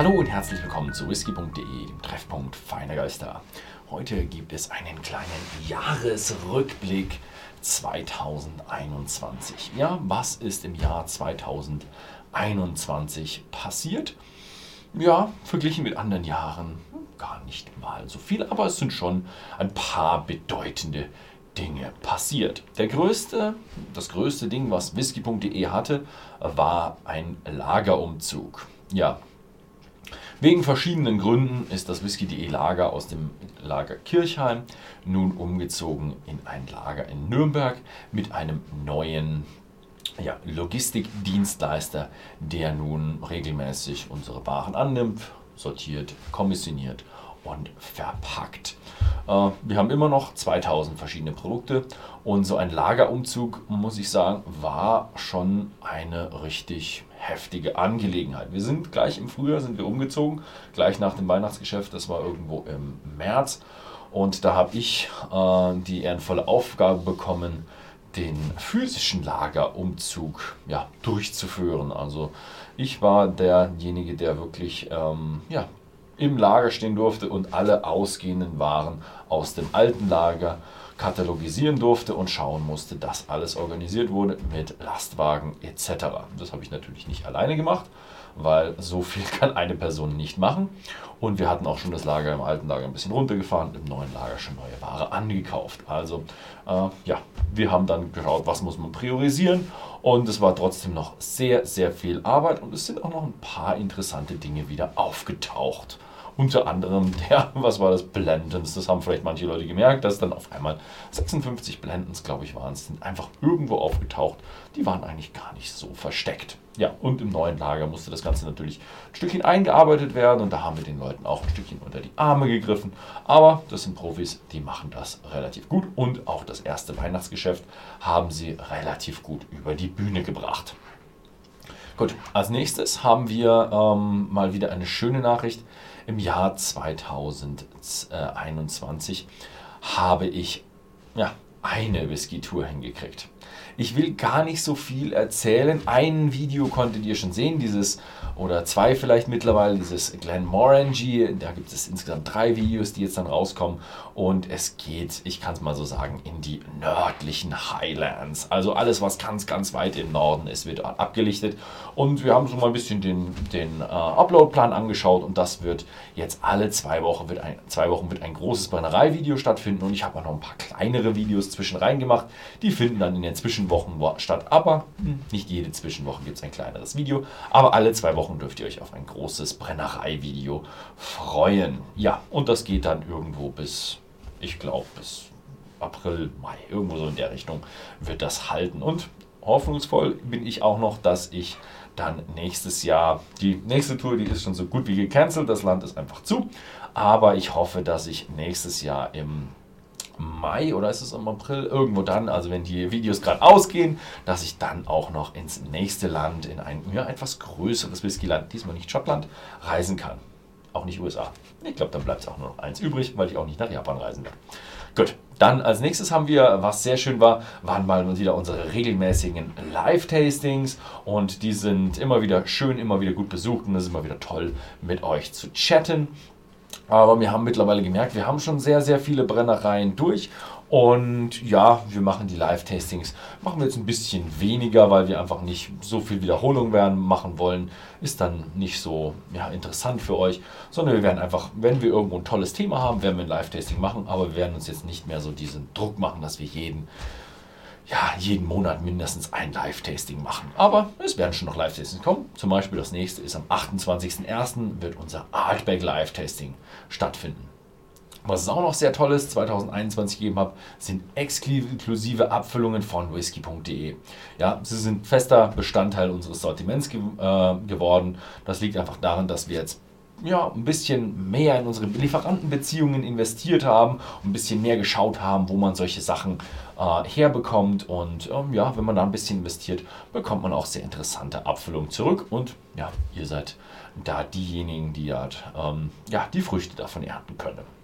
Hallo und herzlich willkommen zu whisky.de, dem Treffpunkt feiner Geister. Heute gibt es einen kleinen Jahresrückblick 2021. Ja, was ist im Jahr 2021 passiert? Ja, verglichen mit anderen Jahren gar nicht mal so viel, aber es sind schon ein paar bedeutende Dinge passiert. Der größte, das größte Ding, was whisky.de hatte, war ein Lagerumzug. Ja, Wegen verschiedenen Gründen ist das Whisky.de Lager aus dem Lager Kirchheim nun umgezogen in ein Lager in Nürnberg mit einem neuen ja, Logistikdienstleister, der nun regelmäßig unsere Waren annimmt, sortiert, kommissioniert und verpackt. Äh, wir haben immer noch 2000 verschiedene Produkte und so ein Lagerumzug, muss ich sagen, war schon eine richtig heftige Angelegenheit. Wir sind gleich im Frühjahr sind wir umgezogen, gleich nach dem Weihnachtsgeschäft, das war irgendwo im März und da habe ich äh, die ehrenvolle Aufgabe bekommen, den physischen Lagerumzug ja, durchzuführen. Also ich war derjenige, der wirklich ähm, ja, im Lager stehen durfte und alle ausgehenden Waren aus dem alten Lager katalogisieren durfte und schauen musste, dass alles organisiert wurde mit Lastwagen etc. Das habe ich natürlich nicht alleine gemacht, weil so viel kann eine Person nicht machen. Und wir hatten auch schon das Lager im alten Lager ein bisschen runtergefahren, im neuen Lager schon neue Ware angekauft. Also äh, ja, wir haben dann geschaut, was muss man priorisieren. Und es war trotzdem noch sehr, sehr viel Arbeit und es sind auch noch ein paar interessante Dinge wieder aufgetaucht. Unter anderem der, was war das, Blendens. Das haben vielleicht manche Leute gemerkt, dass dann auf einmal 56 Blendens, glaube ich, waren es, sind einfach irgendwo aufgetaucht. Die waren eigentlich gar nicht so versteckt. Ja, und im neuen Lager musste das Ganze natürlich ein Stückchen eingearbeitet werden und da haben wir den Leuten auch ein Stückchen unter die Arme gegriffen. Aber das sind Profis, die machen das relativ gut und auch das erste Weihnachtsgeschäft haben sie relativ gut über die Bühne gebracht. Gut, als nächstes haben wir ähm, mal wieder eine schöne Nachricht im Jahr 2021 habe ich ja, eine Whisky-Tour hingekriegt. Ich will gar nicht so viel erzählen. Ein Video konntet ihr schon sehen, dieses oder zwei vielleicht mittlerweile, dieses Glenmorangie. Da gibt es insgesamt drei Videos, die jetzt dann rauskommen. Und es geht, ich kann es mal so sagen, in die nördlichen Highlands. Also alles, was ganz, ganz weit im Norden ist, wird abgelichtet. Und wir haben so mal ein bisschen den, den äh, Upload-Plan angeschaut. Und das wird jetzt alle zwei Wochen, wird ein, zwei Wochen wird ein großes Brennerei-Video stattfinden. Und ich habe auch noch ein paar kleinere Videos zwischen rein gemacht. Die finden dann in den Zwischenwochen statt. Aber hm, nicht jede Zwischenwoche gibt es ein kleineres Video. Aber alle zwei Wochen dürft ihr euch auf ein großes Brennerei-Video freuen. Ja, und das geht dann irgendwo bis ich glaube, bis April, Mai, irgendwo so in der Richtung wird das halten. Und hoffnungsvoll bin ich auch noch, dass ich dann nächstes Jahr, die nächste Tour, die ist schon so gut wie gecancelt, das Land ist einfach zu. Aber ich hoffe, dass ich nächstes Jahr im Mai oder ist es im April, irgendwo dann, also wenn die Videos gerade ausgehen, dass ich dann auch noch ins nächste Land, in ein ja, etwas größeres Whiskyland, diesmal nicht Schottland, reisen kann auch nicht USA. Ich glaube, dann bleibt es auch nur noch eins übrig, weil ich auch nicht nach Japan reisen werde. Gut, dann als nächstes haben wir, was sehr schön war, waren mal wieder unsere regelmäßigen Live-Tastings und die sind immer wieder schön, immer wieder gut besucht und es ist immer wieder toll mit euch zu chatten. Aber wir haben mittlerweile gemerkt, wir haben schon sehr, sehr viele Brennereien durch. Und ja, wir machen die Live-Tastings, machen wir jetzt ein bisschen weniger, weil wir einfach nicht so viel Wiederholung werden machen wollen. Ist dann nicht so ja, interessant für euch, sondern wir werden einfach, wenn wir irgendwo ein tolles Thema haben, werden wir ein Live-Tasting machen, aber wir werden uns jetzt nicht mehr so diesen Druck machen, dass wir jeden, ja, jeden Monat mindestens ein Live-Tasting machen. Aber es werden schon noch Live-Tastings kommen. Zum Beispiel das nächste ist am 28.01. wird unser Artback Live-Tasting stattfinden. Was es auch noch sehr toll ist, 2021 gegeben habe, sind exklusive Abfüllungen von whisky.de. Ja, sie sind fester Bestandteil unseres Sortiments ge äh, geworden. Das liegt einfach daran, dass wir jetzt ja, ein bisschen mehr in unsere Lieferantenbeziehungen investiert haben ein bisschen mehr geschaut haben, wo man solche Sachen äh, herbekommt. Und ähm, ja, wenn man da ein bisschen investiert, bekommt man auch sehr interessante Abfüllungen zurück. Und ja, ihr seid da diejenigen, die halt, ähm, ja, die Früchte davon ernten können.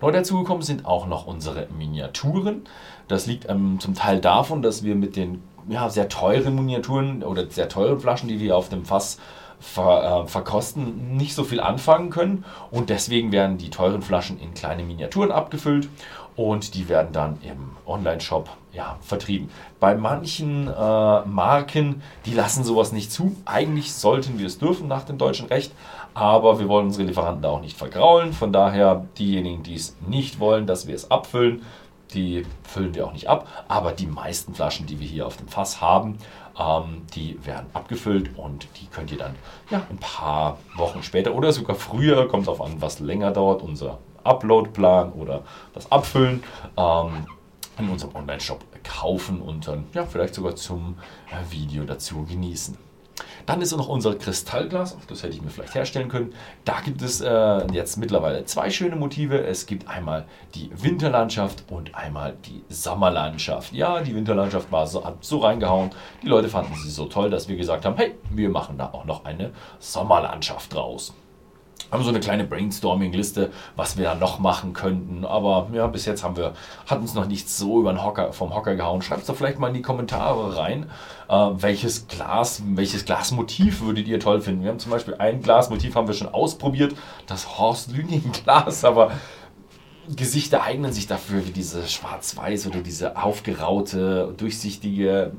Neu dazugekommen sind auch noch unsere Miniaturen. Das liegt ähm, zum Teil davon, dass wir mit den ja, sehr teuren Miniaturen oder sehr teuren Flaschen, die wir auf dem Fass ver, äh, verkosten, nicht so viel anfangen können. Und deswegen werden die teuren Flaschen in kleine Miniaturen abgefüllt und die werden dann im Online-Shop ja, vertrieben. Bei manchen äh, Marken, die lassen sowas nicht zu. Eigentlich sollten wir es dürfen nach dem deutschen Recht, aber wir wollen unsere Lieferanten da auch nicht vergraulen. Von daher, diejenigen, die es nicht wollen, dass wir es abfüllen, die füllen wir auch nicht ab. Aber die meisten Flaschen, die wir hier auf dem Fass haben, ähm, die werden abgefüllt und die könnt ihr dann ja, ein paar Wochen später oder sogar früher, kommt auf an, was länger dauert, unser Upload-Plan oder das Abfüllen ähm, in unserem Online-Shop kaufen und dann ja, vielleicht sogar zum äh, Video dazu genießen. Dann ist noch unser Kristallglas, das hätte ich mir vielleicht herstellen können. Da gibt es äh, jetzt mittlerweile zwei schöne Motive. Es gibt einmal die Winterlandschaft und einmal die Sommerlandschaft. Ja, die Winterlandschaft war so, hat so reingehauen. Die Leute fanden sie so toll, dass wir gesagt haben, hey, wir machen da auch noch eine Sommerlandschaft draus haben so eine kleine Brainstorming-Liste, was wir da noch machen könnten. Aber ja, bis jetzt haben wir, hat uns noch nichts so über den Hocker, vom Hocker gehauen. Schreibt es doch vielleicht mal in die Kommentare rein, äh, welches Glas, welches Glasmotiv würdet ihr toll finden. Wir haben zum Beispiel ein Glasmotiv haben wir schon ausprobiert, das Horst Lüning Glas, aber Gesichter eignen sich dafür, wie diese schwarz-weiß oder diese aufgeraute, durchsichtige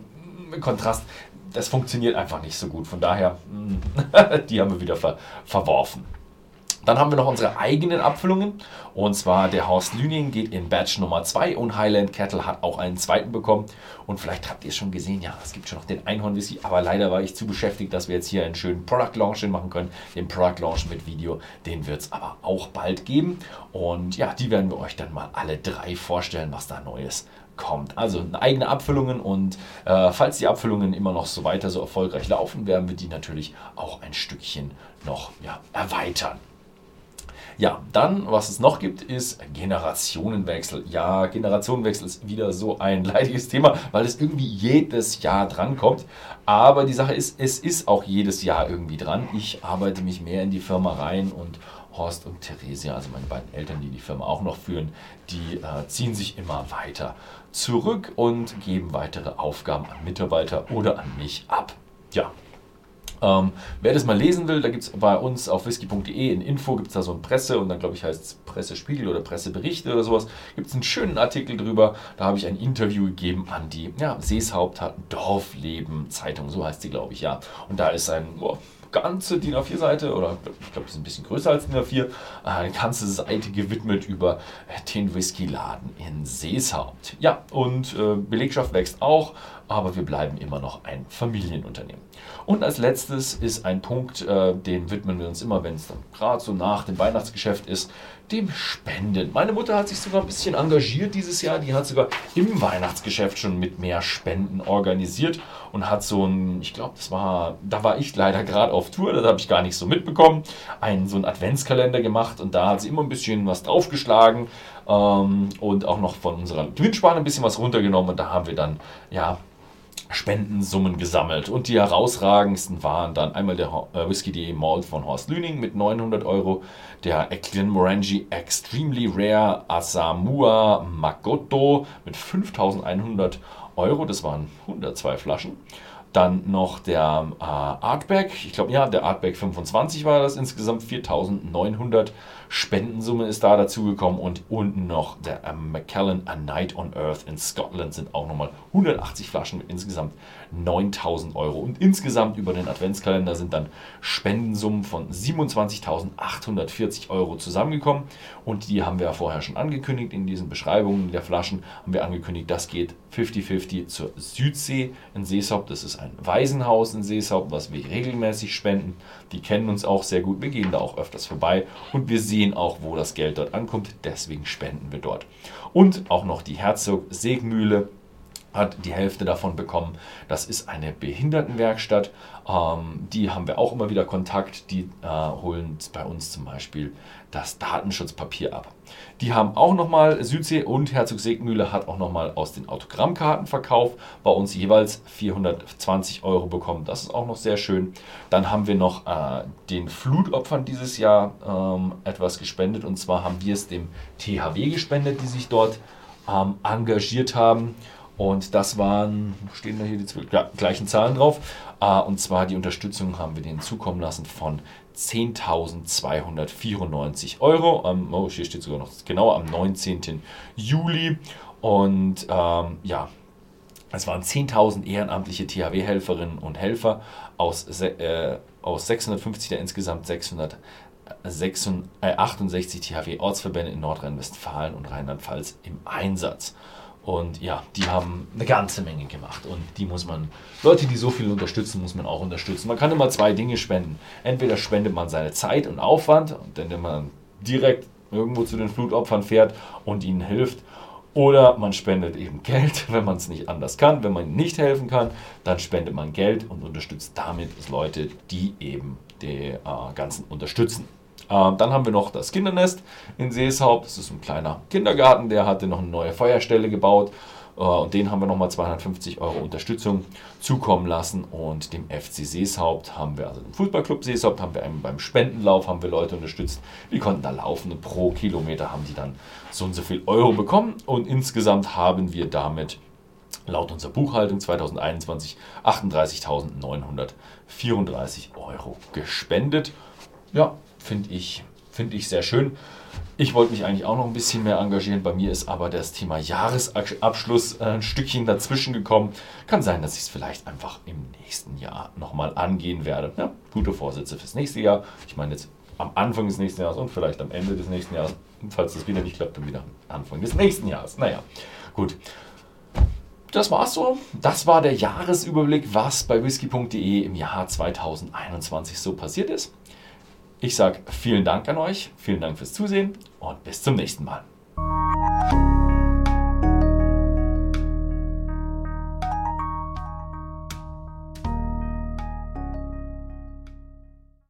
Kontrast. Das funktioniert einfach nicht so gut. Von daher, die haben wir wieder ver verworfen. Dann haben wir noch unsere eigenen Abfüllungen. Und zwar der Horst Lüning geht in Batch Nummer 2 und Highland Kettle hat auch einen zweiten bekommen. Und vielleicht habt ihr es schon gesehen, ja, es gibt schon noch den Einhorn Whisky, aber leider war ich zu beschäftigt, dass wir jetzt hier einen schönen Product Launch machen können. Den Product Launch mit Video, den wird es aber auch bald geben. Und ja, die werden wir euch dann mal alle drei vorstellen, was da Neues kommt. Also eigene Abfüllungen und äh, falls die Abfüllungen immer noch so weiter so erfolgreich laufen, werden wir die natürlich auch ein Stückchen noch ja, erweitern. Ja, dann, was es noch gibt, ist Generationenwechsel. Ja, Generationenwechsel ist wieder so ein leidiges Thema, weil es irgendwie jedes Jahr drankommt. Aber die Sache ist, es ist auch jedes Jahr irgendwie dran. Ich arbeite mich mehr in die Firma rein und Horst und Theresia, also meine beiden Eltern, die die Firma auch noch führen, die äh, ziehen sich immer weiter zurück und geben weitere Aufgaben an Mitarbeiter oder an mich ab. Ja, ähm, wer das mal lesen will, da gibt es bei uns auf whisky.de in Info gibt es da so ein Presse und dann glaube ich heißt es Pressespiegel oder Presseberichte oder sowas. Gibt es einen schönen Artikel drüber. Da habe ich ein Interview gegeben an die ja, Seeshaupt Dorfleben Zeitung, so heißt sie glaube ich, ja. Und da ist ein boah, ganze DIN A4-Seite, oder ich glaube, die ist ein bisschen größer als DIN A4, eine ganze Seite gewidmet über den Whisky-Laden in Seeshaupt. Ja, und äh, Belegschaft wächst auch, aber wir bleiben immer noch ein Familienunternehmen. Und als letztes ist ein Punkt, äh, den widmen wir uns immer, wenn es dann gerade so nach dem Weihnachtsgeschäft ist, dem Spenden. Meine Mutter hat sich sogar ein bisschen engagiert dieses Jahr. Die hat sogar im Weihnachtsgeschäft schon mit mehr Spenden organisiert und hat so ein, ich glaube, das war, da war ich leider gerade auf Tour, das habe ich gar nicht so mitbekommen, einen so einen Adventskalender gemacht und da hat sie immer ein bisschen was draufgeschlagen ähm, und auch noch von unserer Gewinnspanne ein bisschen was runtergenommen und da haben wir dann, ja, Spendensummen gesammelt. Und die herausragendsten waren dann einmal der äh, Whisky.de Malt von Horst Lüning mit 900 Euro, der Glenmorangie Extremely Rare Asamua Magoto mit 5100 Euro, das waren 102 Flaschen. Dann noch der äh, Artback, ich glaube, ja, der Artback 25 war das, insgesamt. 4900 Spendensumme ist da dazugekommen. Und unten noch der äh, Macallan A Night on Earth in Scotland sind auch nochmal 180 Flaschen mit insgesamt 9000 Euro. Und insgesamt über den Adventskalender sind dann Spendensummen von 27.840 Euro zusammengekommen. Und die haben wir ja vorher schon angekündigt in diesen Beschreibungen der Flaschen, haben wir angekündigt, das geht 50-50 zur Südsee in Seeshaupt. Das ist ein Waisenhaus in Seeshaupt, was wir regelmäßig spenden. Die kennen uns auch sehr gut, wir gehen da auch öfters vorbei und wir sehen auch, wo das Geld dort ankommt. Deswegen spenden wir dort. Und auch noch die Herzog Segmühle hat die Hälfte davon bekommen. Das ist eine Behindertenwerkstatt. Ähm, die haben wir auch immer wieder Kontakt. Die äh, holen bei uns zum Beispiel das Datenschutzpapier ab. Die haben auch nochmal, Südsee und Herzog Segmühle hat auch nochmal aus den Autogrammkartenverkauf bei uns jeweils 420 Euro bekommen. Das ist auch noch sehr schön. Dann haben wir noch äh, den Flutopfern dieses Jahr ähm, etwas gespendet. Und zwar haben wir es dem THW gespendet, die sich dort ähm, engagiert haben. Und das waren, stehen da hier die gleichen Zahlen drauf. Ah, und zwar die Unterstützung haben wir denen zukommen lassen von 10.294 Euro. oh, hier steht sogar noch genau am 19. Juli. Und ähm, ja, es waren 10.000 ehrenamtliche THW-Helferinnen und Helfer aus, äh, aus 650 der insgesamt 668 THW-Ortsverbände in Nordrhein-Westfalen und Rheinland-Pfalz im Einsatz. Und ja, die haben eine ganze Menge gemacht. Und die muss man, Leute, die so viel unterstützen, muss man auch unterstützen. Man kann immer zwei Dinge spenden. Entweder spendet man seine Zeit und Aufwand, indem man direkt irgendwo zu den Flutopfern fährt und ihnen hilft. Oder man spendet eben Geld, wenn man es nicht anders kann. Wenn man nicht helfen kann, dann spendet man Geld und unterstützt damit Leute, die eben die äh, Ganzen unterstützen. Ähm, dann haben wir noch das Kindernest in Seeshaupt. Das ist ein kleiner Kindergarten, der hatte noch eine neue Feuerstelle gebaut. Äh, und den haben wir nochmal 250 Euro Unterstützung zukommen lassen. Und dem FC Seeshaupt haben wir, also dem Fußballclub Seeshaupt, haben wir beim Spendenlauf haben wir Leute unterstützt. Die konnten da laufen und pro Kilometer haben die dann so und so viel Euro bekommen. Und insgesamt haben wir damit laut unserer Buchhaltung 2021 38.934 Euro gespendet. Ja, finde ich, find ich sehr schön. Ich wollte mich eigentlich auch noch ein bisschen mehr engagieren. Bei mir ist aber das Thema Jahresabschluss äh, ein Stückchen dazwischen gekommen. Kann sein, dass ich es vielleicht einfach im nächsten Jahr nochmal angehen werde. Ja, gute Vorsätze fürs nächste Jahr. Ich meine jetzt am Anfang des nächsten Jahres und vielleicht am Ende des nächsten Jahres. Falls das wieder nicht klappt, dann wieder am Anfang des nächsten Jahres. Naja, gut. Das war's so. Das war der Jahresüberblick, was bei whisky.de im Jahr 2021 so passiert ist. Ich sage vielen Dank an euch, vielen Dank fürs Zusehen und bis zum nächsten Mal.